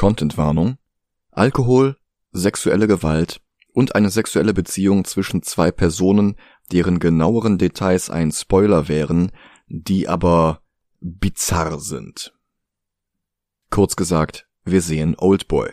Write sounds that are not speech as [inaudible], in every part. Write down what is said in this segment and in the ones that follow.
Contentwarnung Alkohol, sexuelle Gewalt und eine sexuelle Beziehung zwischen zwei Personen, deren genaueren Details ein Spoiler wären, die aber bizarr sind. Kurz gesagt, wir sehen Oldboy.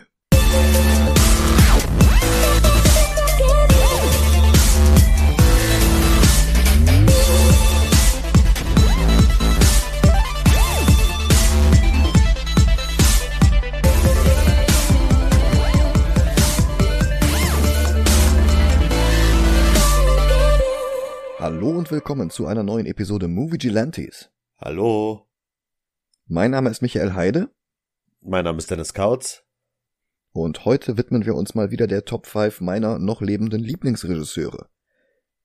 Hallo und willkommen zu einer neuen Episode Movie Gilantes. Hallo. Mein Name ist Michael Heide. Mein Name ist Dennis Kautz. Und heute widmen wir uns mal wieder der Top 5 meiner noch lebenden Lieblingsregisseure.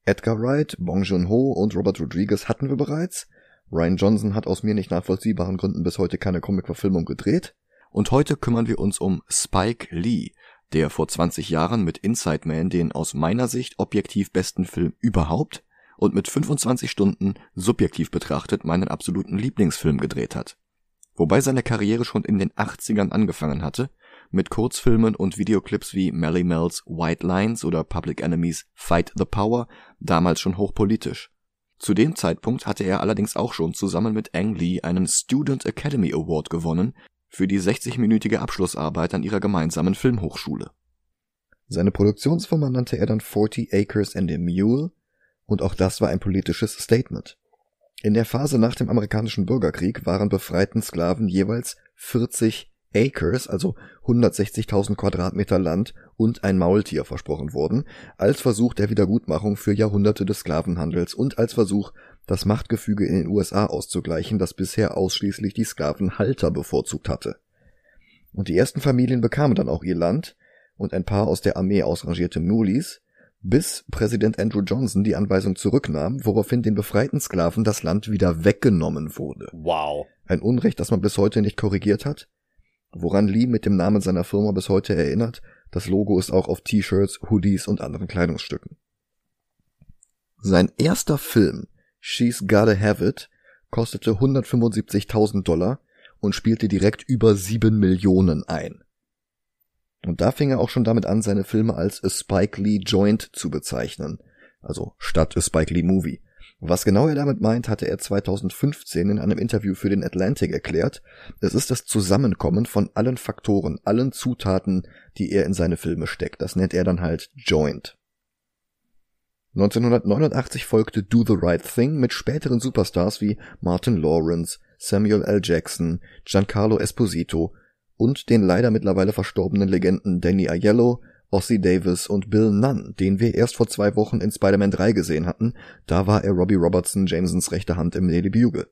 Edgar Wright, Bong Joon-ho und Robert Rodriguez hatten wir bereits. Ryan Johnson hat aus mir nicht nachvollziehbaren Gründen bis heute keine Comic-Verfilmung gedreht. Und heute kümmern wir uns um Spike Lee, der vor 20 Jahren mit Inside Man den aus meiner Sicht objektiv besten Film überhaupt und mit 25 Stunden subjektiv betrachtet meinen absoluten Lieblingsfilm gedreht hat. Wobei seine Karriere schon in den 80ern angefangen hatte, mit Kurzfilmen und Videoclips wie Melly Mel's White Lines oder Public Enemies Fight the Power damals schon hochpolitisch. Zu dem Zeitpunkt hatte er allerdings auch schon zusammen mit Ang Lee einen Student Academy Award gewonnen für die 60-minütige Abschlussarbeit an ihrer gemeinsamen Filmhochschule. Seine Produktionsfirma nannte er dann 40 Acres and a Mule und auch das war ein politisches Statement. In der Phase nach dem amerikanischen Bürgerkrieg waren befreiten Sklaven jeweils 40 Acres, also 160.000 Quadratmeter Land und ein Maultier versprochen worden, als Versuch der Wiedergutmachung für Jahrhunderte des Sklavenhandels und als Versuch, das Machtgefüge in den USA auszugleichen, das bisher ausschließlich die Sklavenhalter bevorzugt hatte. Und die ersten Familien bekamen dann auch ihr Land, und ein paar aus der Armee ausrangierte Mulis, bis Präsident Andrew Johnson die Anweisung zurücknahm, woraufhin den befreiten Sklaven das Land wieder weggenommen wurde. Wow. Ein Unrecht, das man bis heute nicht korrigiert hat, woran Lee mit dem Namen seiner Firma bis heute erinnert, das Logo ist auch auf T-Shirts, Hoodies und anderen Kleidungsstücken. Sein erster Film, She's Gotta Have It, kostete 175.000 Dollar und spielte direkt über 7 Millionen ein. Und da fing er auch schon damit an, seine Filme als A Spike Lee Joint zu bezeichnen. Also statt A Spike Lee Movie. Was genau er damit meint, hatte er 2015 in einem Interview für den Atlantic erklärt. Es ist das Zusammenkommen von allen Faktoren, allen Zutaten, die er in seine Filme steckt. Das nennt er dann halt Joint. 1989 folgte Do the Right Thing mit späteren Superstars wie Martin Lawrence, Samuel L. Jackson, Giancarlo Esposito und den leider mittlerweile verstorbenen Legenden Danny Aiello, Ossie Davis und Bill Nunn, den wir erst vor zwei Wochen in Spider-Man 3 gesehen hatten, da war er Robbie Robertson Jamesons rechte Hand im Daily Bugle.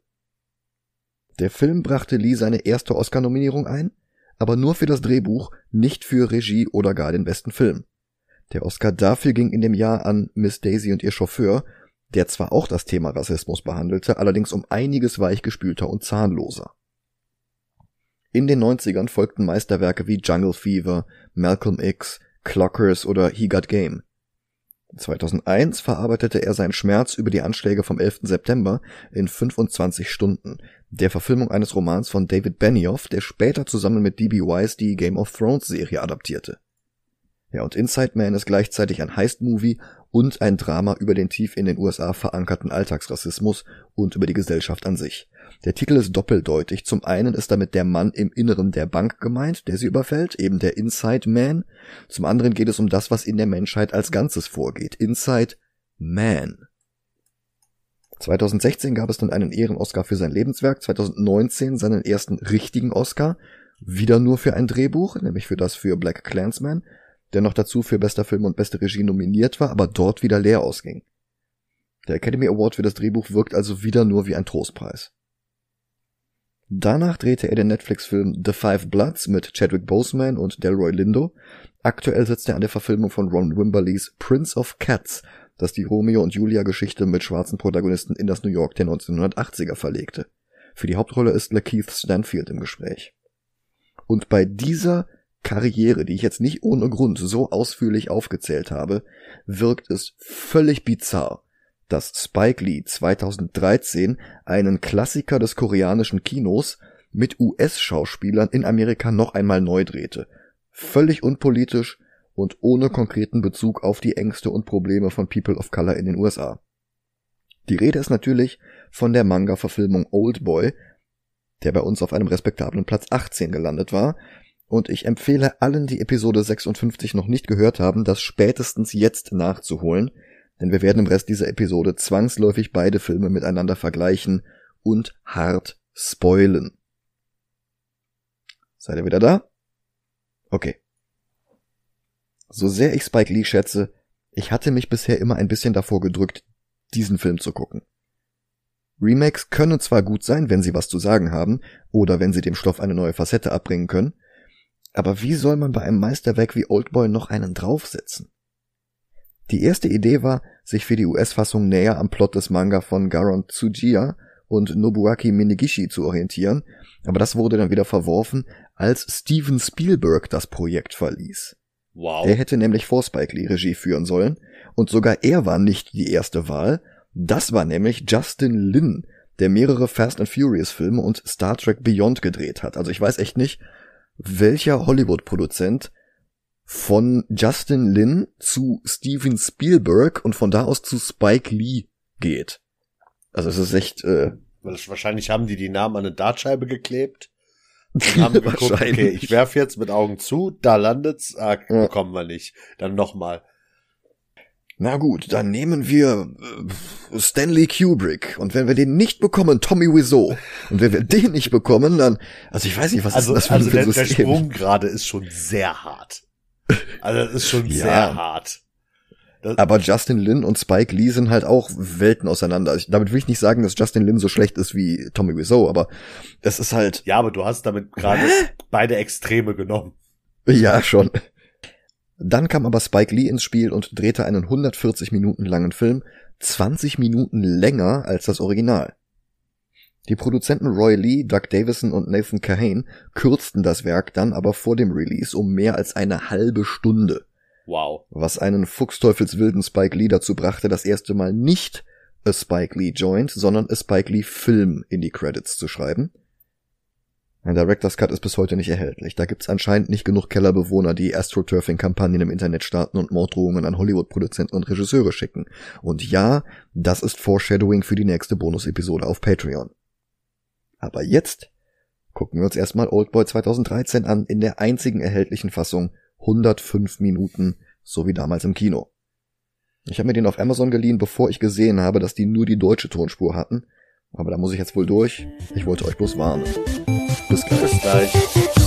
Der Film brachte Lee seine erste Oscar-Nominierung ein, aber nur für das Drehbuch, nicht für Regie oder gar den besten Film. Der Oscar dafür ging in dem Jahr an Miss Daisy und ihr Chauffeur, der zwar auch das Thema Rassismus behandelte, allerdings um einiges weichgespülter und zahnloser. In den 90ern folgten Meisterwerke wie Jungle Fever, Malcolm X, Clockers oder He Got Game. 2001 verarbeitete er seinen Schmerz über die Anschläge vom 11. September in 25 Stunden, der Verfilmung eines Romans von David Benioff, der später zusammen mit D.B. Wise die Game of Thrones Serie adaptierte. Ja, und Inside Man ist gleichzeitig ein Heist-Movie und ein Drama über den tief in den USA verankerten Alltagsrassismus und über die Gesellschaft an sich. Der Titel ist doppeldeutig. Zum einen ist damit der Mann im Inneren der Bank gemeint, der sie überfällt, eben der Inside Man. Zum anderen geht es um das, was in der Menschheit als Ganzes vorgeht. Inside Man. 2016 gab es dann einen Ehren-Oscar für sein Lebenswerk, 2019 seinen ersten richtigen Oscar, wieder nur für ein Drehbuch, nämlich für das für Black Clansman, der noch dazu für bester Film und beste Regie nominiert war, aber dort wieder leer ausging. Der Academy Award für das Drehbuch wirkt also wieder nur wie ein Trostpreis. Danach drehte er den Netflix-Film The Five Bloods mit Chadwick Boseman und Delroy Lindo. Aktuell sitzt er an der Verfilmung von Ron Wimberleys Prince of Cats, das die Romeo und Julia Geschichte mit schwarzen Protagonisten in das New York der 1980er verlegte. Für die Hauptrolle ist Lakeith Stanfield im Gespräch. Und bei dieser Karriere, die ich jetzt nicht ohne Grund so ausführlich aufgezählt habe, wirkt es völlig bizarr, dass Spike Lee 2013 einen Klassiker des koreanischen Kinos mit US-Schauspielern in Amerika noch einmal neu drehte. Völlig unpolitisch und ohne konkreten Bezug auf die Ängste und Probleme von People of Color in den USA. Die Rede ist natürlich von der Manga-Verfilmung Old Boy, der bei uns auf einem respektablen Platz 18 gelandet war, und ich empfehle allen, die Episode 56 noch nicht gehört haben, das spätestens jetzt nachzuholen, denn wir werden im Rest dieser Episode zwangsläufig beide Filme miteinander vergleichen und hart spoilen. Seid ihr wieder da? Okay. So sehr ich Spike Lee schätze, ich hatte mich bisher immer ein bisschen davor gedrückt, diesen Film zu gucken. Remakes können zwar gut sein, wenn sie was zu sagen haben, oder wenn sie dem Stoff eine neue Facette abbringen können, aber wie soll man bei einem Meisterwerk wie Oldboy noch einen draufsetzen? Die erste Idee war, sich für die US-Fassung näher am Plot des Manga von Garon Tsujiya und Nobuaki Minegishi zu orientieren, aber das wurde dann wieder verworfen, als Steven Spielberg das Projekt verließ. Wow. Er hätte nämlich vor Spike Lee Regie führen sollen, und sogar er war nicht die erste Wahl, das war nämlich Justin Lin, der mehrere Fast and Furious Filme und Star Trek Beyond gedreht hat. Also ich weiß echt nicht, welcher Hollywood-Produzent von Justin Lin zu Steven Spielberg und von da aus zu Spike Lee geht. Also es ist echt. Äh, Wahrscheinlich haben die die Namen an eine Dartscheibe geklebt. [laughs] Haben geguckt, okay, ich werf jetzt mit Augen zu, da landet's, ah, ja. bekommen wir nicht. Dann nochmal. Na gut, dann nehmen wir äh, Stanley Kubrick. Und wenn wir den nicht bekommen, Tommy Wiseau. Und wenn wir den nicht bekommen, dann, also ich weiß nicht, was also, ist das für also ein der, der Sprung gerade ist schon sehr hart. Also das ist schon ja. sehr hart. Das aber Justin Lin und Spike Lee sind halt auch Welten auseinander. Ich, damit will ich nicht sagen, dass Justin Lin so schlecht ist wie Tommy Wiseau, aber es ist halt. Ja, aber du hast damit gerade beide Extreme genommen. Ja, schon. Dann kam aber Spike Lee ins Spiel und drehte einen 140 Minuten langen Film, 20 Minuten länger als das Original. Die Produzenten Roy Lee, Doug Davison und Nathan Kahane kürzten das Werk dann aber vor dem Release um mehr als eine halbe Stunde. Wow. Was einen fuchsteufelswilden Spike Lee dazu brachte, das erste Mal nicht A Spike Lee Joint, sondern A Spike Lee Film in die Credits zu schreiben. Ein Director's Cut ist bis heute nicht erhältlich. Da gibt's anscheinend nicht genug Kellerbewohner, die Astroturfing-Kampagnen im Internet starten und Morddrohungen an Hollywood-Produzenten und Regisseure schicken. Und ja, das ist Foreshadowing für die nächste Bonus-Episode auf Patreon. Aber jetzt gucken wir uns erstmal Oldboy 2013 an, in der einzigen erhältlichen Fassung 105 Minuten, so wie damals im Kino. Ich habe mir den auf Amazon geliehen, bevor ich gesehen habe, dass die nur die deutsche Tonspur hatten. Aber da muss ich jetzt wohl durch. Ich wollte euch bloß warnen. Bis gleich. Bis gleich.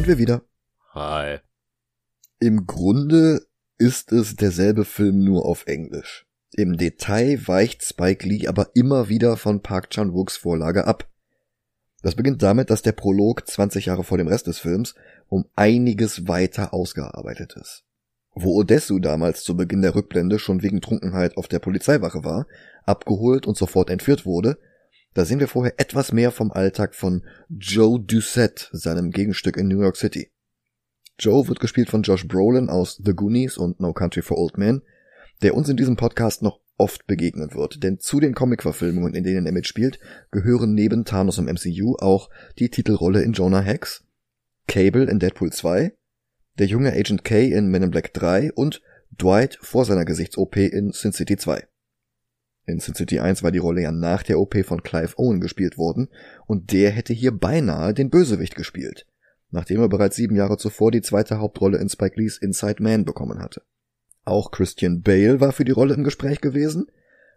Sind wir wieder. Hi. Im Grunde ist es derselbe Film nur auf Englisch. Im Detail weicht Spike Lee aber immer wieder von Park Chan-wooks Vorlage ab. Das beginnt damit, dass der Prolog 20 Jahre vor dem Rest des Films um einiges weiter ausgearbeitet ist. Wo Odessu damals zu Beginn der Rückblende schon wegen Trunkenheit auf der Polizeiwache war, abgeholt und sofort entführt wurde, da sehen wir vorher etwas mehr vom Alltag von Joe Doucette, seinem Gegenstück in New York City. Joe wird gespielt von Josh Brolin aus The Goonies und No Country for Old Men, der uns in diesem Podcast noch oft begegnen wird, denn zu den Comic-Verfilmungen, in denen er mitspielt, gehören neben Thanos im MCU auch die Titelrolle in Jonah Hex, Cable in Deadpool 2, der junge Agent K in Men in Black 3 und Dwight vor seiner Gesichts-OP in Sin City 2. In Sin City 1 war die Rolle ja nach der OP von Clive Owen gespielt worden und der hätte hier beinahe den Bösewicht gespielt, nachdem er bereits sieben Jahre zuvor die zweite Hauptrolle in Spike Lees Inside Man bekommen hatte. Auch Christian Bale war für die Rolle im Gespräch gewesen.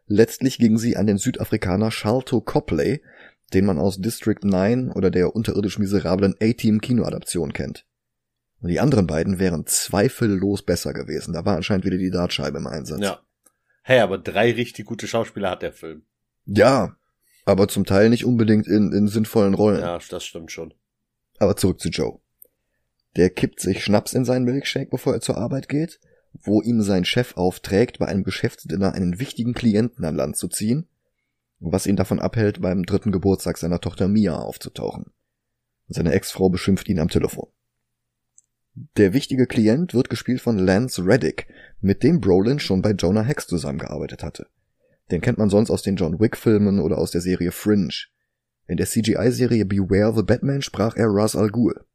Letztlich ging sie an den Südafrikaner Sharlto Copley, den man aus District 9 oder der unterirdisch miserablen A-Team Kinoadaption kennt. Und die anderen beiden wären zweifellos besser gewesen. Da war anscheinend wieder die Dartscheibe im Einsatz. Ja. Hey, aber drei richtig gute Schauspieler hat der Film. Ja, aber zum Teil nicht unbedingt in, in sinnvollen Rollen. Ja, das stimmt schon. Aber zurück zu Joe. Der kippt sich Schnaps in seinen Milkshake, bevor er zur Arbeit geht wo ihm sein Chef aufträgt, bei einem Geschäftsdinner einen wichtigen Klienten an Land zu ziehen, was ihn davon abhält, beim dritten Geburtstag seiner Tochter Mia aufzutauchen. Seine Ex-Frau beschimpft ihn am Telefon. Der wichtige Klient wird gespielt von Lance Reddick, mit dem Brolin schon bei Jonah Hex zusammengearbeitet hatte. Den kennt man sonst aus den John Wick-Filmen oder aus der Serie Fringe. In der CGI-Serie Beware the Batman sprach er Ra's al Ghul.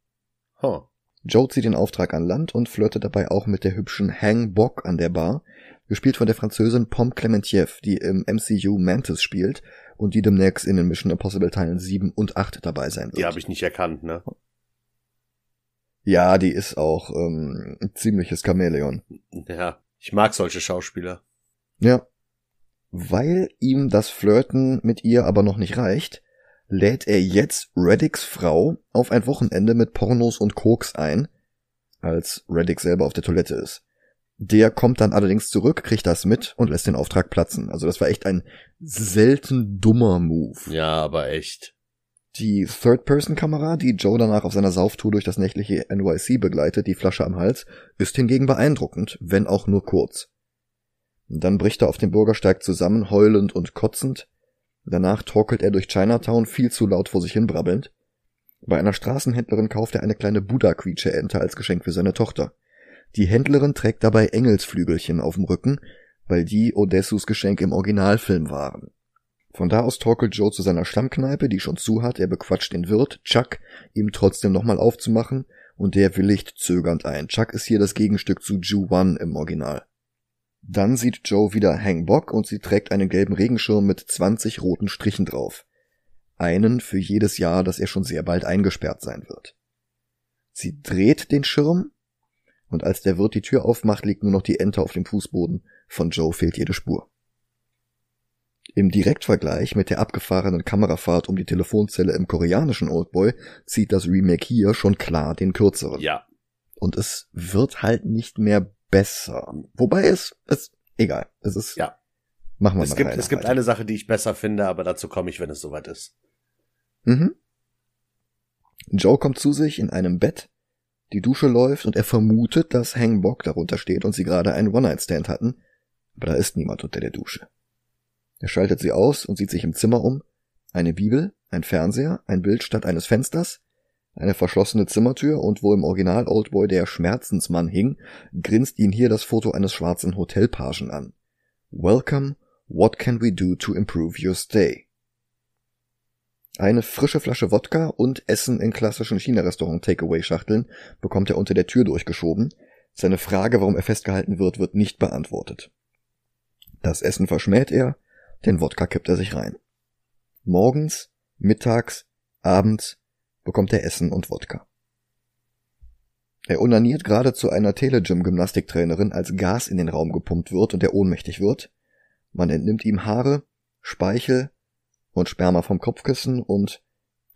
Huh. Joe zieht den Auftrag an Land und flirtet dabei auch mit der hübschen Hang Bok an der Bar, gespielt von der Französin Pom Clementiev, die im MCU Mantis spielt und die demnächst in den Mission Impossible Teilen 7 und 8 dabei sein wird. Die habe ich nicht erkannt, ne? Ja, die ist auch ähm, ein ziemliches Chamäleon. Ja, ich mag solche Schauspieler. Ja. Weil ihm das Flirten mit ihr aber noch nicht reicht, lädt er jetzt Reddicks Frau auf ein Wochenende mit Pornos und Koks ein, als Reddick selber auf der Toilette ist. Der kommt dann allerdings zurück, kriegt das mit und lässt den Auftrag platzen. Also das war echt ein selten dummer Move. Ja, aber echt. Die Third-Person-Kamera, die Joe danach auf seiner Sauftour durch das nächtliche NYC begleitet, die Flasche am Hals, ist hingegen beeindruckend, wenn auch nur kurz. Dann bricht er auf dem Bürgersteig zusammen, heulend und kotzend. Danach torkelt er durch Chinatown viel zu laut vor sich hin brabbelnd. Bei einer Straßenhändlerin kauft er eine kleine Buddha-Quietsche-Ente als Geschenk für seine Tochter. Die Händlerin trägt dabei Engelsflügelchen auf dem Rücken, weil die Odessus Geschenk im Originalfilm waren. Von da aus torkelt Joe zu seiner Stammkneipe, die schon zu hat. Er bequatscht den Wirt, Chuck, ihm trotzdem nochmal aufzumachen, und der willigt zögernd ein. Chuck ist hier das Gegenstück zu Ju One im Original. Dann sieht Joe wieder Hang Bock und sie trägt einen gelben Regenschirm mit 20 roten Strichen drauf. Einen für jedes Jahr, dass er schon sehr bald eingesperrt sein wird. Sie dreht den Schirm und als der Wirt die Tür aufmacht, liegt nur noch die Ente auf dem Fußboden. Von Joe fehlt jede Spur. Im Direktvergleich mit der abgefahrenen Kamerafahrt um die Telefonzelle im koreanischen Oldboy zieht das Remake hier schon klar den kürzeren. Ja. Und es wird halt nicht mehr besser. Wobei es, es, egal. Es ist, ja. Machen wir es mal gibt, Es gibt eine Sache, die ich besser finde, aber dazu komme ich, wenn es soweit ist. Mhm. Joe kommt zu sich in einem Bett, die Dusche läuft und er vermutet, dass Hangbok darunter steht und sie gerade einen One-Night-Stand hatten, aber da ist niemand unter der Dusche. Er schaltet sie aus und sieht sich im Zimmer um. Eine Bibel, ein Fernseher, ein Bild statt eines Fensters, eine verschlossene Zimmertür und wo im Original Oldboy der Schmerzensmann hing, grinst ihn hier das Foto eines schwarzen Hotelpagen an. Welcome, what can we do to improve your stay? Eine frische Flasche Wodka und Essen in klassischen China-Restaurant-Takeaway-Schachteln bekommt er unter der Tür durchgeschoben. Seine Frage, warum er festgehalten wird, wird nicht beantwortet. Das Essen verschmäht er, den Wodka kippt er sich rein. Morgens, mittags, abends bekommt er Essen und Wodka. Er unaniert gerade zu einer Telegym-Gymnastiktrainerin, als Gas in den Raum gepumpt wird und er ohnmächtig wird. Man entnimmt ihm Haare, Speichel, und Sperma vom Kopfkissen und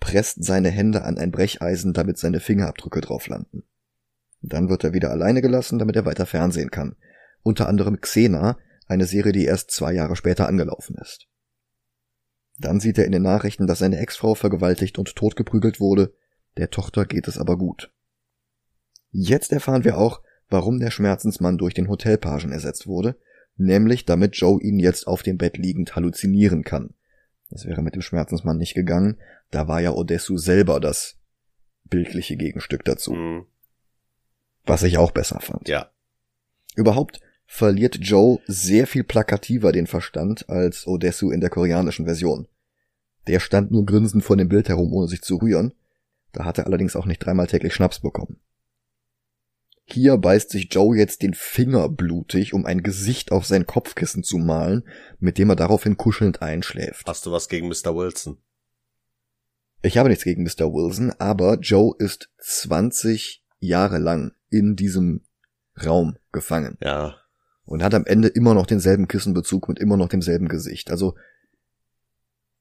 presst seine Hände an ein Brecheisen, damit seine Fingerabdrücke drauf landen. Dann wird er wieder alleine gelassen, damit er weiter fernsehen kann. Unter anderem Xena, eine Serie, die erst zwei Jahre später angelaufen ist. Dann sieht er in den Nachrichten, dass seine Ex-Frau vergewaltigt und totgeprügelt wurde, der Tochter geht es aber gut. Jetzt erfahren wir auch, warum der Schmerzensmann durch den Hotelpagen ersetzt wurde, nämlich damit Joe ihn jetzt auf dem Bett liegend halluzinieren kann, das wäre mit dem Schmerzensmann nicht gegangen. Da war ja Odessu selber das bildliche Gegenstück dazu. Mhm. Was ich auch besser fand. Ja. Überhaupt verliert Joe sehr viel plakativer den Verstand als Odessu in der koreanischen Version. Der stand nur grinsend vor dem Bild herum, ohne sich zu rühren. Da hat er allerdings auch nicht dreimal täglich Schnaps bekommen. Hier beißt sich Joe jetzt den Finger blutig, um ein Gesicht auf sein Kopfkissen zu malen, mit dem er daraufhin kuschelnd einschläft. Hast du was gegen Mr. Wilson? Ich habe nichts gegen Mr. Wilson, aber Joe ist 20 Jahre lang in diesem Raum gefangen. Ja. Und hat am Ende immer noch denselben Kissenbezug mit immer noch demselben Gesicht. Also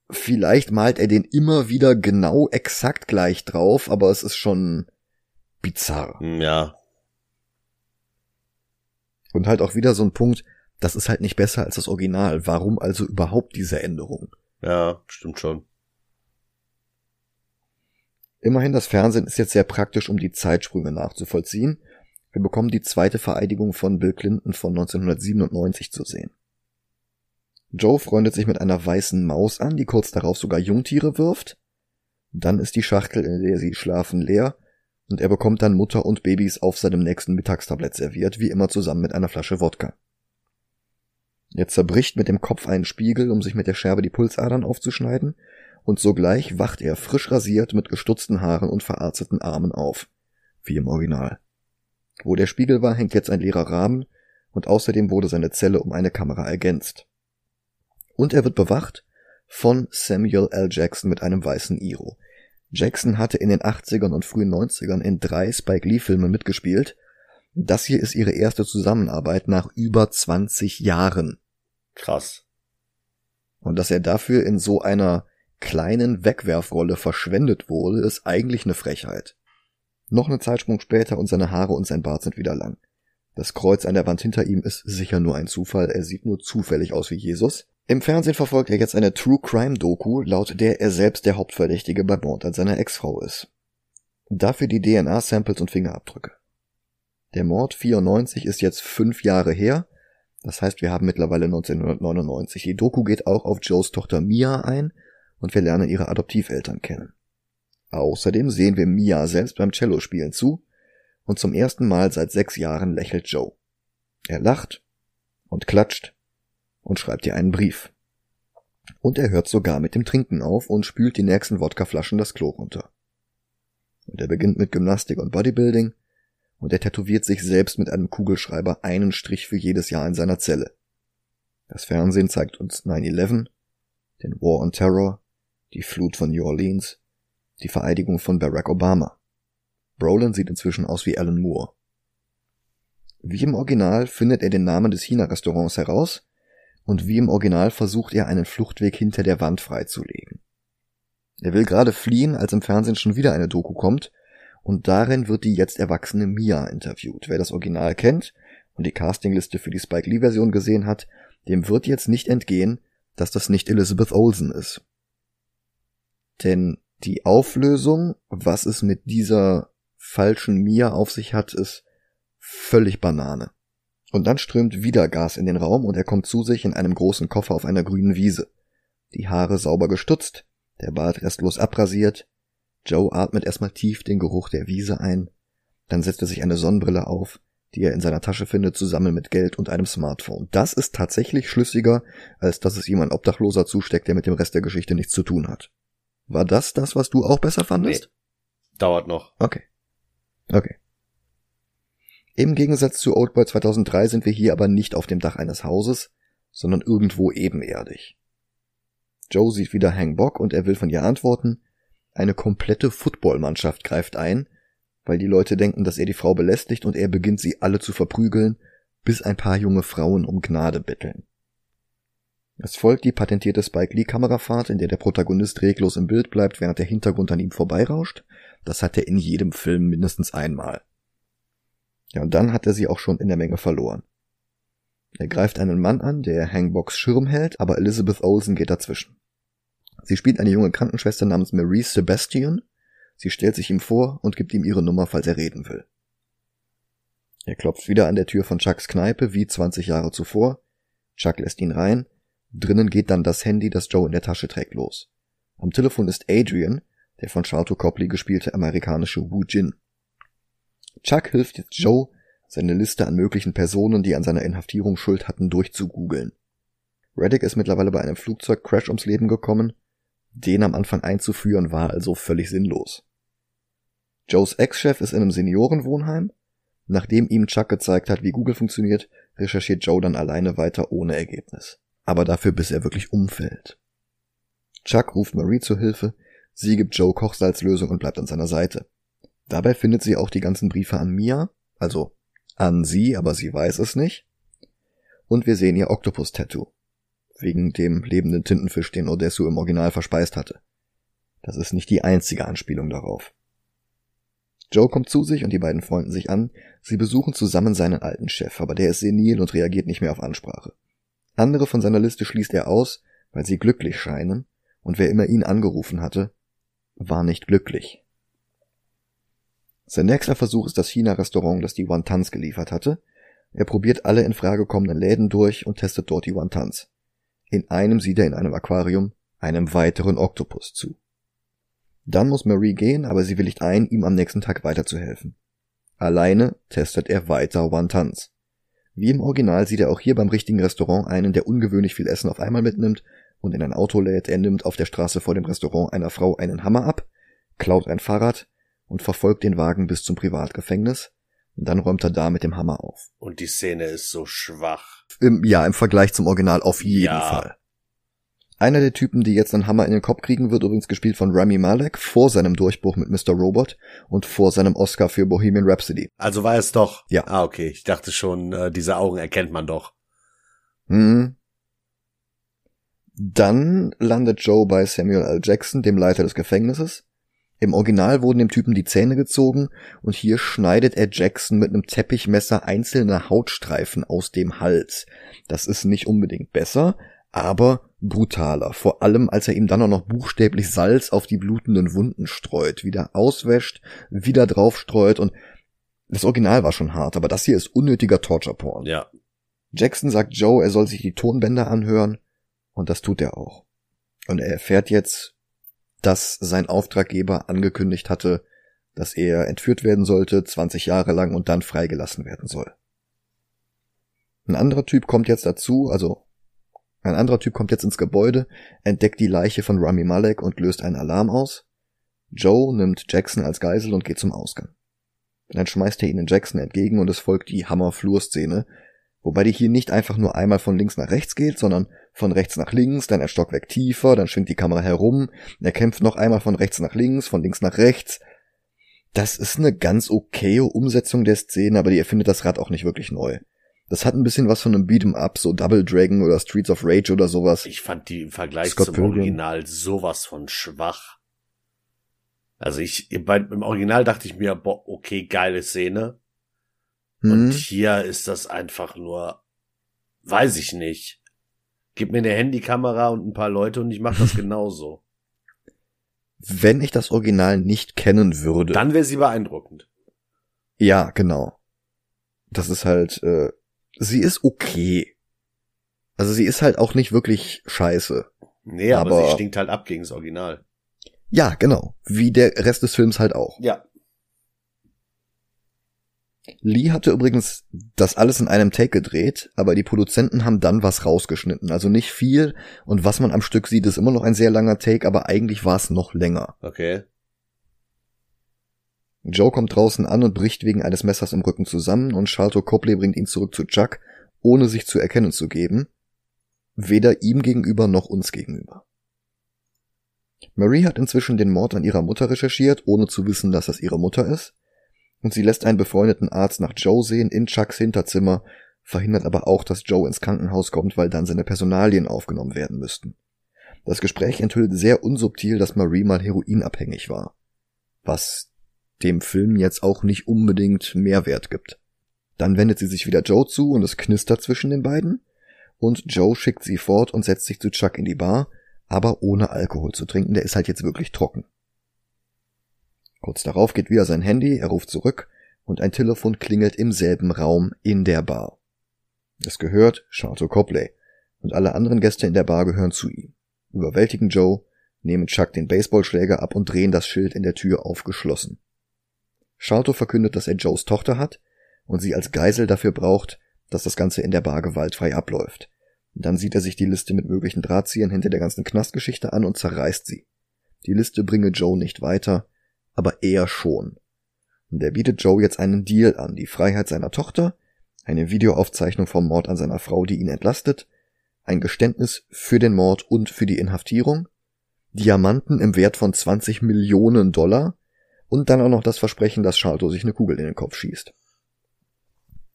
vielleicht malt er den immer wieder genau exakt gleich drauf, aber es ist schon bizarr. Hm, ja, und halt auch wieder so ein Punkt, das ist halt nicht besser als das Original. Warum also überhaupt diese Änderung? Ja, stimmt schon. Immerhin, das Fernsehen ist jetzt sehr praktisch, um die Zeitsprünge nachzuvollziehen. Wir bekommen die zweite Vereidigung von Bill Clinton von 1997 zu sehen. Joe freundet sich mit einer weißen Maus an, die kurz darauf sogar Jungtiere wirft. Dann ist die Schachtel, in der sie schlafen, leer und er bekommt dann Mutter und Babys auf seinem nächsten Mittagstablett serviert, wie immer zusammen mit einer Flasche Wodka. Er zerbricht mit dem Kopf einen Spiegel, um sich mit der Scherbe die Pulsadern aufzuschneiden, und sogleich wacht er frisch rasiert mit gestutzten Haaren und verarzteten Armen auf, wie im Original. Wo der Spiegel war, hängt jetzt ein leerer Rahmen, und außerdem wurde seine Zelle um eine Kamera ergänzt. Und er wird bewacht von Samuel L. Jackson mit einem weißen Iro. Jackson hatte in den 80ern und frühen 90ern in drei Spike Lee Filmen mitgespielt. Das hier ist ihre erste Zusammenarbeit nach über 20 Jahren. Krass. Und dass er dafür in so einer kleinen Wegwerfrolle verschwendet wurde, ist eigentlich eine Frechheit. Noch eine Zeitsprung später und seine Haare und sein Bart sind wieder lang. Das Kreuz an der Wand hinter ihm ist sicher nur ein Zufall, er sieht nur zufällig aus wie Jesus. Im Fernsehen verfolgt er jetzt eine True Crime Doku, laut der er selbst der Hauptverdächtige bei Mord an seiner Ex-Frau ist. Dafür die DNA-Samples und Fingerabdrücke. Der Mord 94 ist jetzt fünf Jahre her, das heißt, wir haben mittlerweile 1999. Die Doku geht auch auf Joes Tochter Mia ein und wir lernen ihre Adoptiveltern kennen. Außerdem sehen wir Mia selbst beim Cello-Spielen zu und zum ersten Mal seit sechs Jahren lächelt Joe. Er lacht und klatscht und schreibt ihr einen Brief. Und er hört sogar mit dem Trinken auf und spült die nächsten Wodkaflaschen das Klo runter. Und er beginnt mit Gymnastik und Bodybuilding und er tätowiert sich selbst mit einem Kugelschreiber einen Strich für jedes Jahr in seiner Zelle. Das Fernsehen zeigt uns 9-11, den War on Terror, die Flut von New Orleans, die Vereidigung von Barack Obama. Brolin sieht inzwischen aus wie Alan Moore. Wie im Original findet er den Namen des China-Restaurants heraus und wie im Original versucht er einen Fluchtweg hinter der Wand freizulegen. Er will gerade fliehen, als im Fernsehen schon wieder eine Doku kommt, und darin wird die jetzt erwachsene Mia interviewt. Wer das Original kennt und die Castingliste für die Spike Lee Version gesehen hat, dem wird jetzt nicht entgehen, dass das nicht Elizabeth Olsen ist. Denn die Auflösung, was es mit dieser falschen Mia auf sich hat, ist völlig Banane. Und dann strömt wieder Gas in den Raum und er kommt zu sich in einem großen Koffer auf einer grünen Wiese. Die Haare sauber gestutzt, der Bart restlos abrasiert. Joe atmet erstmal tief den Geruch der Wiese ein. Dann setzt er sich eine Sonnenbrille auf, die er in seiner Tasche findet, zusammen mit Geld und einem Smartphone. Das ist tatsächlich schlüssiger, als dass es ihm ein Obdachloser zusteckt, der mit dem Rest der Geschichte nichts zu tun hat. War das das, was du auch besser fandest? Nee. Dauert noch. Okay. Okay. Im Gegensatz zu Oldboy 2003 sind wir hier aber nicht auf dem Dach eines Hauses, sondern irgendwo ebenerdig. Joe sieht wieder Hang Bock und er will von ihr antworten. Eine komplette Footballmannschaft greift ein, weil die Leute denken, dass er die Frau belästigt und er beginnt sie alle zu verprügeln, bis ein paar junge Frauen um Gnade betteln. Es folgt die patentierte Spike Lee Kamerafahrt, in der der Protagonist reglos im Bild bleibt, während der Hintergrund an ihm vorbeirauscht. Das hat er in jedem Film mindestens einmal. Ja, und dann hat er sie auch schon in der Menge verloren. Er greift einen Mann an, der Hangbox Schirm hält, aber Elizabeth Olsen geht dazwischen. Sie spielt eine junge Krankenschwester namens Marie Sebastian. Sie stellt sich ihm vor und gibt ihm ihre Nummer, falls er reden will. Er klopft wieder an der Tür von Chucks Kneipe, wie 20 Jahre zuvor. Chuck lässt ihn rein. Drinnen geht dann das Handy, das Joe in der Tasche trägt, los. Am Telefon ist Adrian, der von Charlton Copley gespielte amerikanische Wu Jin. Chuck hilft jetzt Joe, seine Liste an möglichen Personen, die an seiner Inhaftierung Schuld hatten, durchzugoogeln. Reddick ist mittlerweile bei einem Flugzeugcrash ums Leben gekommen. Den am Anfang einzuführen war also völlig sinnlos. Joes Ex-Chef ist in einem Seniorenwohnheim. Nachdem ihm Chuck gezeigt hat, wie Google funktioniert, recherchiert Joe dann alleine weiter ohne Ergebnis. Aber dafür, bis er wirklich umfällt. Chuck ruft Marie zur Hilfe, sie gibt Joe Kochsalzlösung und bleibt an seiner Seite. Dabei findet sie auch die ganzen Briefe an Mia, also an sie, aber sie weiß es nicht. Und wir sehen ihr Octopus-Tattoo. Wegen dem lebenden Tintenfisch, den Odessu im Original verspeist hatte. Das ist nicht die einzige Anspielung darauf. Joe kommt zu sich und die beiden freunden sich an. Sie besuchen zusammen seinen alten Chef, aber der ist senil und reagiert nicht mehr auf Ansprache. Andere von seiner Liste schließt er aus, weil sie glücklich scheinen, und wer immer ihn angerufen hatte, war nicht glücklich. Sein nächster Versuch ist das China-Restaurant, das die Wontons geliefert hatte. Er probiert alle in Frage kommenden Läden durch und testet dort die Wontons. In einem sieht er in einem Aquarium einem weiteren Oktopus zu. Dann muss Marie gehen, aber sie willigt ein, ihm am nächsten Tag weiterzuhelfen. Alleine testet er weiter Wontons. Wie im Original sieht er auch hier beim richtigen Restaurant einen, der ungewöhnlich viel Essen auf einmal mitnimmt und in ein Auto lädt. Er nimmt auf der Straße vor dem Restaurant einer Frau einen Hammer ab, klaut ein Fahrrad und verfolgt den Wagen bis zum Privatgefängnis. Und dann räumt er da mit dem Hammer auf. Und die Szene ist so schwach. Im, ja, im Vergleich zum Original auf jeden ja. Fall. Einer der Typen, die jetzt einen Hammer in den Kopf kriegen, wird übrigens gespielt von Rami Malek vor seinem Durchbruch mit Mr. Robot und vor seinem Oscar für Bohemian Rhapsody. Also war es doch. Ja. Ah, okay. Ich dachte schon, äh, diese Augen erkennt man doch. Hm. Dann landet Joe bei Samuel L. Jackson, dem Leiter des Gefängnisses. Im Original wurden dem Typen die Zähne gezogen und hier schneidet er Jackson mit einem Teppichmesser einzelne Hautstreifen aus dem Hals. Das ist nicht unbedingt besser, aber brutaler, vor allem als er ihm dann auch noch buchstäblich Salz auf die blutenden Wunden streut, wieder auswäscht, wieder draufstreut und das Original war schon hart, aber das hier ist unnötiger Torture Porn. Ja. Jackson sagt Joe, er soll sich die Tonbänder anhören und das tut er auch. Und er erfährt jetzt, dass sein Auftraggeber angekündigt hatte, dass er entführt werden sollte, 20 Jahre lang und dann freigelassen werden soll. Ein anderer Typ kommt jetzt dazu, also ein anderer Typ kommt jetzt ins Gebäude, entdeckt die Leiche von Rami Malek und löst einen Alarm aus. Joe nimmt Jackson als Geisel und geht zum Ausgang. Dann schmeißt er ihnen Jackson entgegen und es folgt die Hammer-Flur-Szene, wobei die hier nicht einfach nur einmal von links nach rechts geht, sondern von rechts nach links, dann ein Stockwerk tiefer, dann schwingt die Kamera herum, er kämpft noch einmal von rechts nach links, von links nach rechts. Das ist eine ganz okaye Umsetzung der Szene, aber die erfindet das Rad auch nicht wirklich neu. Das hat ein bisschen was von einem Beat'em Up, so Double Dragon oder Streets of Rage oder sowas. Ich fand die im Vergleich Scott zum Pilgrim. Original sowas von schwach. Also ich, im Original dachte ich mir, boah, okay, geile Szene. Hm. Und hier ist das einfach nur, weiß ich nicht. Gib mir eine Handykamera und ein paar Leute und ich mach das [laughs] genauso. Wenn ich das Original nicht kennen würde. Dann wäre sie beeindruckend. Ja, genau. Das ist halt, äh, sie ist okay. Also sie ist halt auch nicht wirklich scheiße. Nee, aber, aber sie stinkt halt ab gegen das Original. Ja, genau. Wie der Rest des Films halt auch. Ja. Lee hatte übrigens das alles in einem Take gedreht, aber die Produzenten haben dann was rausgeschnitten. Also nicht viel und was man am Stück sieht, ist immer noch ein sehr langer Take, aber eigentlich war es noch länger. Okay. Joe kommt draußen an und bricht wegen eines Messers im Rücken zusammen und Shalto Copley bringt ihn zurück zu Chuck, ohne sich zu erkennen zu geben. Weder ihm gegenüber noch uns gegenüber. Marie hat inzwischen den Mord an ihrer Mutter recherchiert, ohne zu wissen, dass das ihre Mutter ist. Und sie lässt einen befreundeten Arzt nach Joe sehen in Chucks Hinterzimmer, verhindert aber auch, dass Joe ins Krankenhaus kommt, weil dann seine Personalien aufgenommen werden müssten. Das Gespräch enthüllt sehr unsubtil, dass Marie mal heroinabhängig war. Was dem Film jetzt auch nicht unbedingt Mehrwert gibt. Dann wendet sie sich wieder Joe zu und es knistert zwischen den beiden. Und Joe schickt sie fort und setzt sich zu Chuck in die Bar, aber ohne Alkohol zu trinken, der ist halt jetzt wirklich trocken. Kurz darauf geht wieder sein Handy, er ruft zurück und ein Telefon klingelt im selben Raum in der Bar. Es gehört Charlotte Copley und alle anderen Gäste in der Bar gehören zu ihm. Überwältigen Joe, nehmen Chuck den Baseballschläger ab und drehen das Schild in der Tür aufgeschlossen. Sharto verkündet, dass er Joes Tochter hat und sie als Geisel dafür braucht, dass das Ganze in der Bar gewaltfrei abläuft. Dann sieht er sich die Liste mit möglichen Drahtziehern hinter der ganzen Knastgeschichte an und zerreißt sie. Die Liste bringe Joe nicht weiter, aber er schon. Und er bietet Joe jetzt einen Deal an, die Freiheit seiner Tochter, eine Videoaufzeichnung vom Mord an seiner Frau, die ihn entlastet, ein Geständnis für den Mord und für die Inhaftierung, Diamanten im Wert von 20 Millionen Dollar und dann auch noch das Versprechen, dass Shalto sich eine Kugel in den Kopf schießt.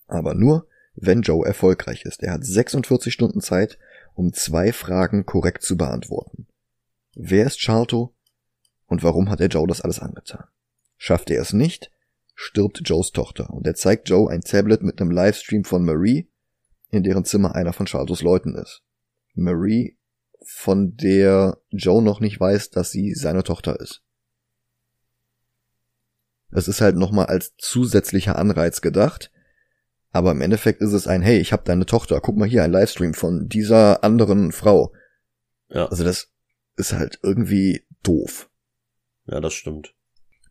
Aber nur, wenn Joe erfolgreich ist. Er hat 46 Stunden Zeit, um zwei Fragen korrekt zu beantworten. Wer ist Shalto und warum hat er Joe das alles angetan? Schafft er es nicht, stirbt Joes Tochter und er zeigt Joe ein Tablet mit einem Livestream von Marie, in deren Zimmer einer von Shaltos Leuten ist. Marie, von der Joe noch nicht weiß, dass sie seine Tochter ist. Es ist halt nochmal als zusätzlicher Anreiz gedacht. Aber im Endeffekt ist es ein, hey, ich habe deine Tochter, guck mal hier, ein Livestream von dieser anderen Frau. Ja. Also das ist halt irgendwie doof. Ja, das stimmt.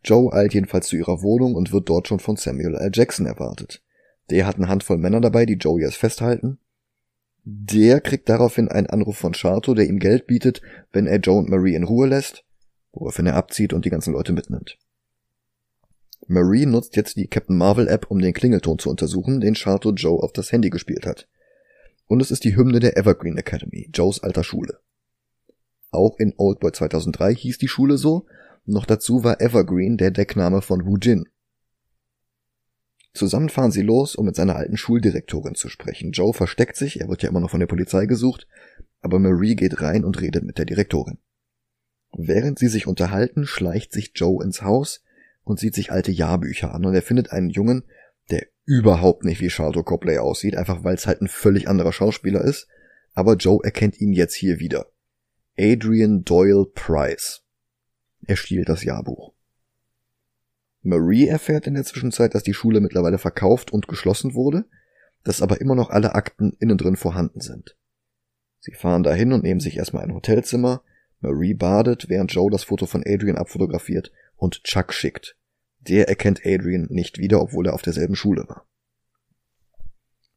Joe eilt jedenfalls zu ihrer Wohnung und wird dort schon von Samuel L. Jackson erwartet. Der hat eine Handvoll Männer dabei, die Joe jetzt festhalten. Der kriegt daraufhin einen Anruf von Charto, der ihm Geld bietet, wenn er Joe und Marie in Ruhe lässt, woraufhin er abzieht und die ganzen Leute mitnimmt. Marie nutzt jetzt die Captain Marvel App, um den Klingelton zu untersuchen, den Charto Joe auf das Handy gespielt hat. Und es ist die Hymne der Evergreen Academy, Joes alter Schule. Auch in Oldboy 2003 hieß die Schule so, noch dazu war Evergreen der Deckname von Wu Jin. Zusammen fahren sie los, um mit seiner alten Schuldirektorin zu sprechen. Joe versteckt sich, er wird ja immer noch von der Polizei gesucht, aber Marie geht rein und redet mit der Direktorin. Während sie sich unterhalten, schleicht sich Joe ins Haus und sieht sich alte Jahrbücher an und er findet einen Jungen, der überhaupt nicht wie Charlotte Copley aussieht, einfach weil es halt ein völlig anderer Schauspieler ist, aber Joe erkennt ihn jetzt hier wieder. Adrian Doyle Price. Er stiehlt das Jahrbuch. Marie erfährt in der Zwischenzeit, dass die Schule mittlerweile verkauft und geschlossen wurde, dass aber immer noch alle Akten innen drin vorhanden sind. Sie fahren dahin und nehmen sich erstmal ein Hotelzimmer, Marie badet, während Joe das Foto von Adrian abfotografiert und Chuck schickt. Der erkennt Adrian nicht wieder, obwohl er auf derselben Schule war.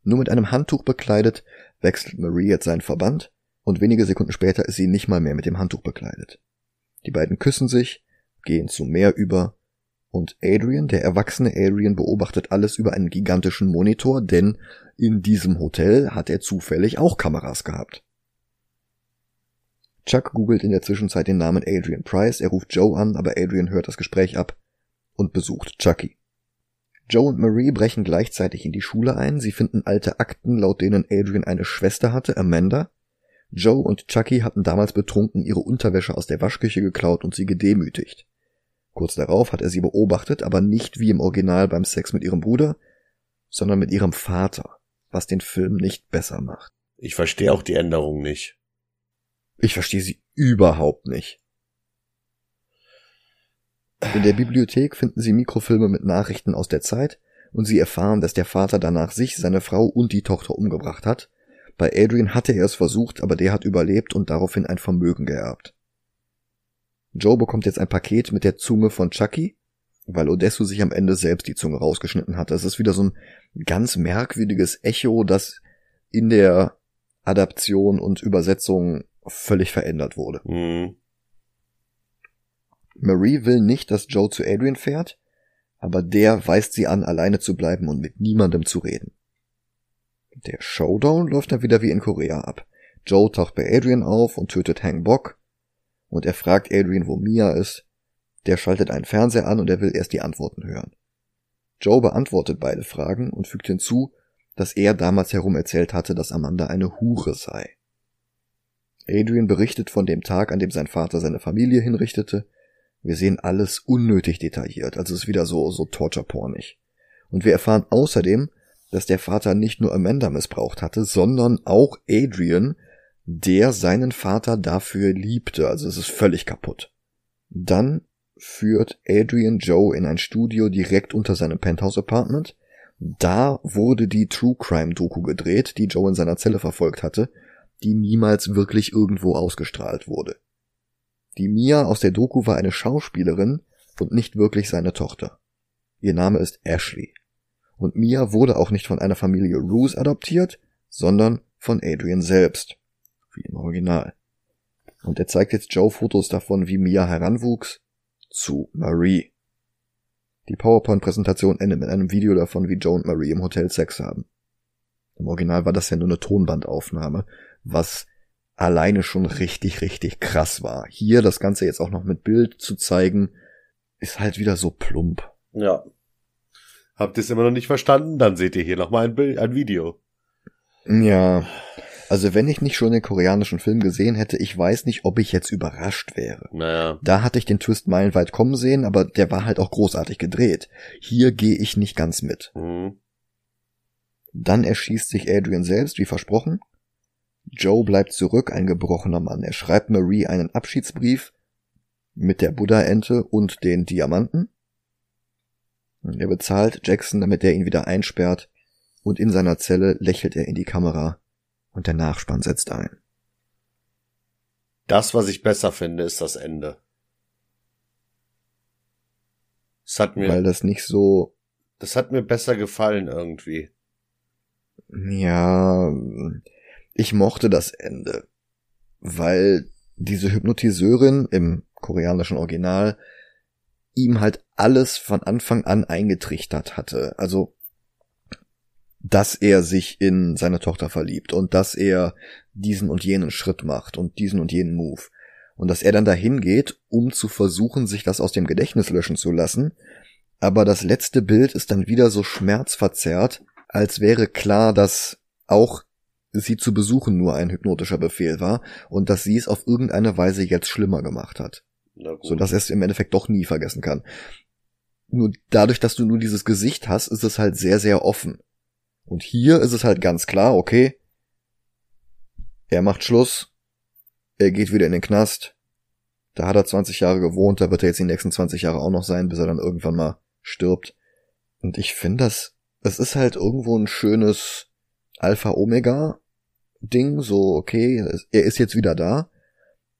Nur mit einem Handtuch bekleidet wechselt Marie jetzt seinen Verband und wenige Sekunden später ist sie nicht mal mehr mit dem Handtuch bekleidet. Die beiden küssen sich, gehen zum Meer über und Adrian, der erwachsene Adrian, beobachtet alles über einen gigantischen Monitor, denn in diesem Hotel hat er zufällig auch Kameras gehabt. Chuck googelt in der Zwischenzeit den Namen Adrian Price, er ruft Joe an, aber Adrian hört das Gespräch ab und besucht Chucky. Joe und Marie brechen gleichzeitig in die Schule ein, sie finden alte Akten, laut denen Adrian eine Schwester hatte, Amanda. Joe und Chucky hatten damals betrunken ihre Unterwäsche aus der Waschküche geklaut und sie gedemütigt. Kurz darauf hat er sie beobachtet, aber nicht wie im Original beim Sex mit ihrem Bruder, sondern mit ihrem Vater, was den Film nicht besser macht. Ich verstehe auch die Änderung nicht. Ich verstehe sie überhaupt nicht. In der Bibliothek finden sie Mikrofilme mit Nachrichten aus der Zeit und sie erfahren, dass der Vater danach sich, seine Frau und die Tochter umgebracht hat. Bei Adrian hatte er es versucht, aber der hat überlebt und daraufhin ein Vermögen geerbt. Joe bekommt jetzt ein Paket mit der Zunge von Chucky, weil Odessu sich am Ende selbst die Zunge rausgeschnitten hat. Das ist wieder so ein ganz merkwürdiges Echo, das in der Adaption und Übersetzung völlig verändert wurde. Mhm. Marie will nicht, dass Joe zu Adrian fährt, aber der weist sie an, alleine zu bleiben und mit niemandem zu reden. Der Showdown läuft dann wieder wie in Korea ab. Joe taucht bei Adrian auf und tötet Hang Bok, und er fragt Adrian, wo Mia ist. Der schaltet einen Fernseher an und er will erst die Antworten hören. Joe beantwortet beide Fragen und fügt hinzu, dass er damals herum erzählt hatte, dass Amanda eine Hure sei. Adrian berichtet von dem Tag, an dem sein Vater seine Familie hinrichtete. Wir sehen alles unnötig detailliert, also es ist wieder so, so torture-pornig. Und wir erfahren außerdem, dass der Vater nicht nur Amanda missbraucht hatte, sondern auch Adrian, der seinen Vater dafür liebte, also es ist völlig kaputt. Dann führt Adrian Joe in ein Studio direkt unter seinem Penthouse Apartment. Da wurde die True Crime Doku gedreht, die Joe in seiner Zelle verfolgt hatte, die niemals wirklich irgendwo ausgestrahlt wurde. Die Mia aus der Doku war eine Schauspielerin und nicht wirklich seine Tochter. Ihr Name ist Ashley. Und Mia wurde auch nicht von einer Familie Roos adoptiert, sondern von Adrian selbst wie im Original. Und er zeigt jetzt Joe Fotos davon, wie Mia heranwuchs zu Marie. Die PowerPoint-Präsentation endet mit einem Video davon, wie Joe und Marie im Hotel Sex haben. Im Original war das ja nur eine Tonbandaufnahme, was alleine schon richtig, richtig krass war. Hier das Ganze jetzt auch noch mit Bild zu zeigen, ist halt wieder so plump. Ja. Habt ihr es immer noch nicht verstanden? Dann seht ihr hier nochmal ein Bild, ein Video. Ja. Also wenn ich nicht schon den koreanischen Film gesehen hätte, ich weiß nicht, ob ich jetzt überrascht wäre. Naja. Da hatte ich den Twist meilenweit kommen sehen, aber der war halt auch großartig gedreht. Hier gehe ich nicht ganz mit. Mhm. Dann erschießt sich Adrian selbst, wie versprochen. Joe bleibt zurück, ein gebrochener Mann. Er schreibt Marie einen Abschiedsbrief mit der Buddha-Ente und den Diamanten. Er bezahlt Jackson, damit er ihn wieder einsperrt, und in seiner Zelle lächelt er in die Kamera und der Nachspann setzt ein. Das, was ich besser finde, ist das Ende. Das hat mir, weil das nicht so. Das hat mir besser gefallen irgendwie. Ja, ich mochte das Ende, weil diese Hypnotiseurin im koreanischen Original ihm halt alles von Anfang an eingetrichtert hatte. Also, dass er sich in seine Tochter verliebt und dass er diesen und jenen Schritt macht und diesen und jenen Move. Und dass er dann dahin geht, um zu versuchen, sich das aus dem Gedächtnis löschen zu lassen. Aber das letzte Bild ist dann wieder so schmerzverzerrt, als wäre klar, dass auch sie zu besuchen nur ein hypnotischer Befehl war und dass sie es auf irgendeine Weise jetzt schlimmer gemacht hat. So dass er es im Endeffekt doch nie vergessen kann. Nur dadurch, dass du nur dieses Gesicht hast, ist es halt sehr, sehr offen. Und hier ist es halt ganz klar, okay, er macht Schluss, er geht wieder in den Knast, da hat er 20 Jahre gewohnt, da wird er jetzt die nächsten 20 Jahre auch noch sein, bis er dann irgendwann mal stirbt. Und ich finde das, es ist halt irgendwo ein schönes Alpha-Omega-Ding, so, okay, er ist jetzt wieder da.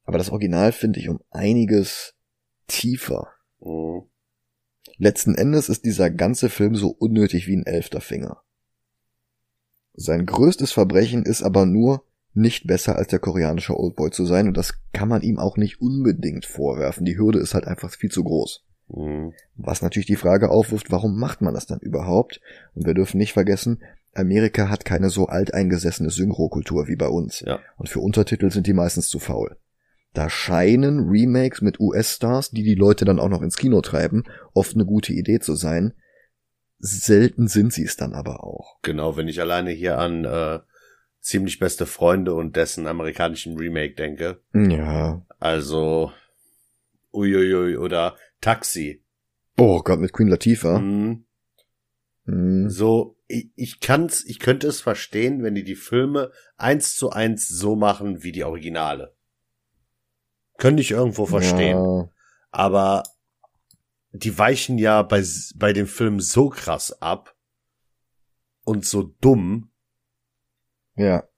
Aber das Original finde ich um einiges tiefer. Mhm. Letzten Endes ist dieser ganze Film so unnötig wie ein elfter Finger. Sein größtes Verbrechen ist aber nur, nicht besser als der koreanische Oldboy zu sein und das kann man ihm auch nicht unbedingt vorwerfen. Die Hürde ist halt einfach viel zu groß. Mhm. Was natürlich die Frage aufwirft, warum macht man das dann überhaupt? Und wir dürfen nicht vergessen, Amerika hat keine so alteingesessene Synchrokultur wie bei uns. Ja. Und für Untertitel sind die meistens zu faul. Da scheinen Remakes mit US-Stars, die die Leute dann auch noch ins Kino treiben, oft eine gute Idee zu sein. Selten sind sie es dann aber auch. Genau, wenn ich alleine hier an äh, ziemlich beste Freunde und dessen amerikanischen Remake denke. Ja. Also uiuiui oder Taxi. Oh Gott, mit Queen Latifah. Mhm. Mhm. So, ich, ich kann's, ich könnte es verstehen, wenn die die Filme eins zu eins so machen wie die Originale. Könnte ich irgendwo verstehen. Ja. Aber die weichen ja bei, bei dem Film so krass ab und so dumm. Ja.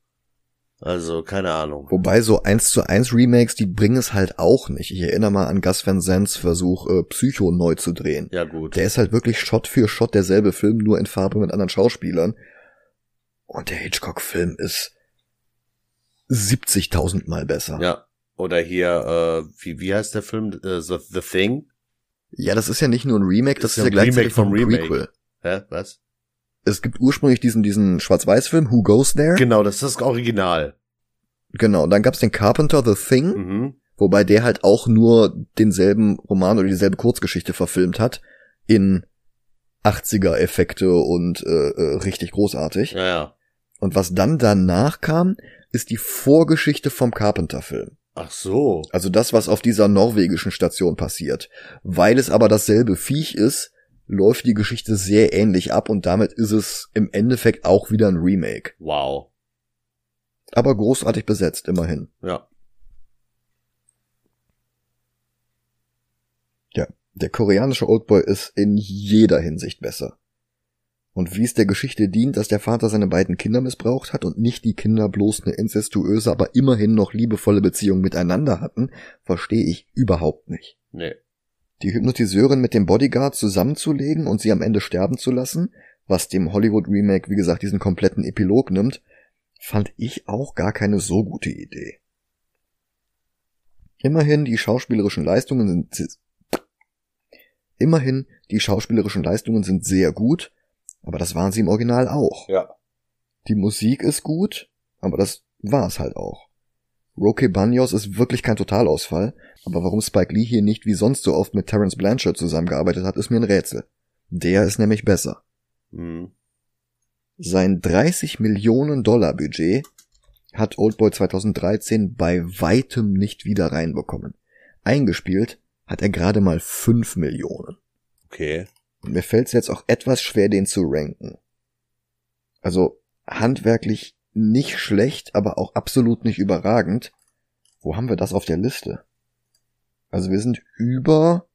Also, keine Ahnung. Wobei so eins zu eins Remakes, die bringen es halt auch nicht. Ich erinnere mal an Gus Van Sants Versuch, äh, Psycho neu zu drehen. Ja, gut. Der ist halt wirklich Shot für Shot derselbe Film, nur in Farbe mit anderen Schauspielern. Und der Hitchcock-Film ist 70.000 Mal besser. Ja. Oder hier, äh, wie, wie heißt der Film? Äh, The, The Thing? Ja, das ist ja nicht nur ein Remake, das ist, ist ja gleichzeitig vom Remake. Prequel. Hä? Was? Es gibt ursprünglich diesen, diesen Schwarz-Weiß-Film, Who Goes There? Genau, das ist das Original. Genau, dann gab's den Carpenter The Thing, mhm. wobei der halt auch nur denselben Roman oder dieselbe Kurzgeschichte verfilmt hat, in 80er-Effekte und äh, äh, richtig großartig. Ja, ja. Und was dann danach kam, ist die Vorgeschichte vom Carpenter-Film. Ach so. Also das, was auf dieser norwegischen Station passiert. Weil es aber dasselbe Viech ist, läuft die Geschichte sehr ähnlich ab und damit ist es im Endeffekt auch wieder ein Remake. Wow. Aber großartig besetzt, immerhin. Ja. Ja, der koreanische Oldboy ist in jeder Hinsicht besser. Und wie es der Geschichte dient, dass der Vater seine beiden Kinder missbraucht hat und nicht die Kinder bloß eine incestuöse, aber immerhin noch liebevolle Beziehung miteinander hatten, verstehe ich überhaupt nicht. Nee die Hypnotiseurin mit dem Bodyguard zusammenzulegen und sie am Ende sterben zu lassen, was dem Hollywood Remake, wie gesagt, diesen kompletten Epilog nimmt, fand ich auch gar keine so gute Idee. Immerhin die schauspielerischen Leistungen sind immerhin die schauspielerischen Leistungen sind sehr gut, aber das waren sie im Original auch. Ja. Die Musik ist gut, aber das war es halt auch. Roque Banyos ist wirklich kein Totalausfall, aber warum Spike Lee hier nicht wie sonst so oft mit Terence Blanchard zusammengearbeitet hat, ist mir ein Rätsel. Der ist nämlich besser. Mhm. Sein 30 Millionen Dollar Budget hat Oldboy 2013 bei weitem nicht wieder reinbekommen. Eingespielt hat er gerade mal 5 Millionen. Okay. Und mir fällt es jetzt auch etwas schwer, den zu ranken. Also handwerklich nicht schlecht, aber auch absolut nicht überragend. Wo haben wir das auf der Liste? Also wir sind über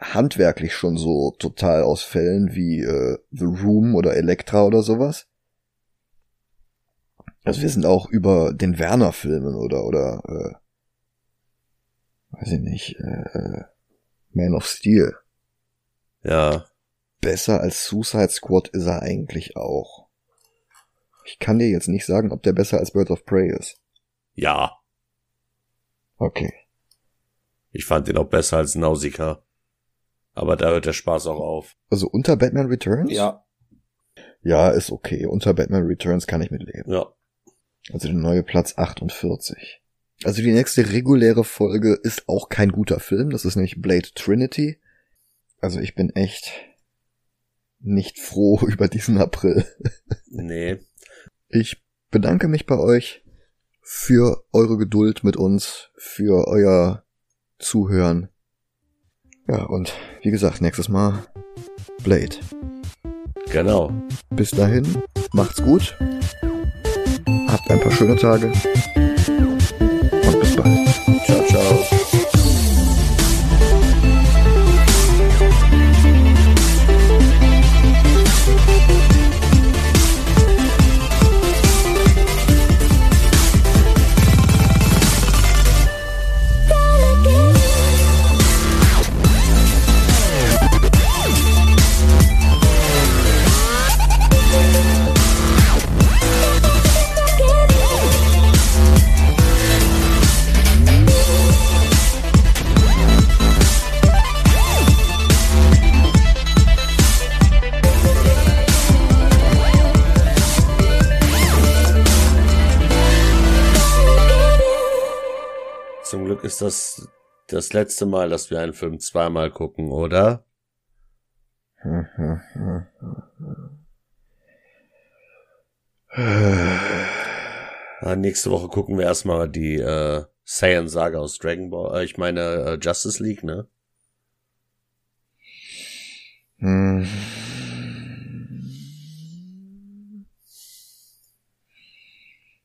handwerklich schon so total aus Fällen wie äh, The Room oder Elektra oder sowas. Also wir sind auch über den Werner-Filmen oder oder äh, weiß ich nicht, äh, äh Man of Steel. Ja. Besser als Suicide Squad ist er eigentlich auch. Ich kann dir jetzt nicht sagen, ob der besser als Birds of Prey ist. Ja. Okay. Ich fand den auch besser als Nausicaa. Aber da hört der Spaß auch auf. Also unter Batman Returns? Ja. Ja, ist okay. Unter Batman Returns kann ich mitleben. Ja. Also der neue Platz 48. Also die nächste reguläre Folge ist auch kein guter Film. Das ist nämlich Blade Trinity. Also ich bin echt nicht froh [laughs] über diesen April. Nee. Ich bedanke mich bei euch für eure Geduld mit uns, für euer Zuhören. Ja, und wie gesagt, nächstes Mal Blade. Genau. Bis dahin, macht's gut. Habt ein paar schöne Tage. Und bis bald. Ciao, ciao. Das letzte Mal, dass wir einen Film zweimal gucken, oder? ah, nächste Woche gucken wir erstmal die äh, Saiyan Saga aus Dragon Ball. Äh, ich meine äh, Justice League, ne? Hm.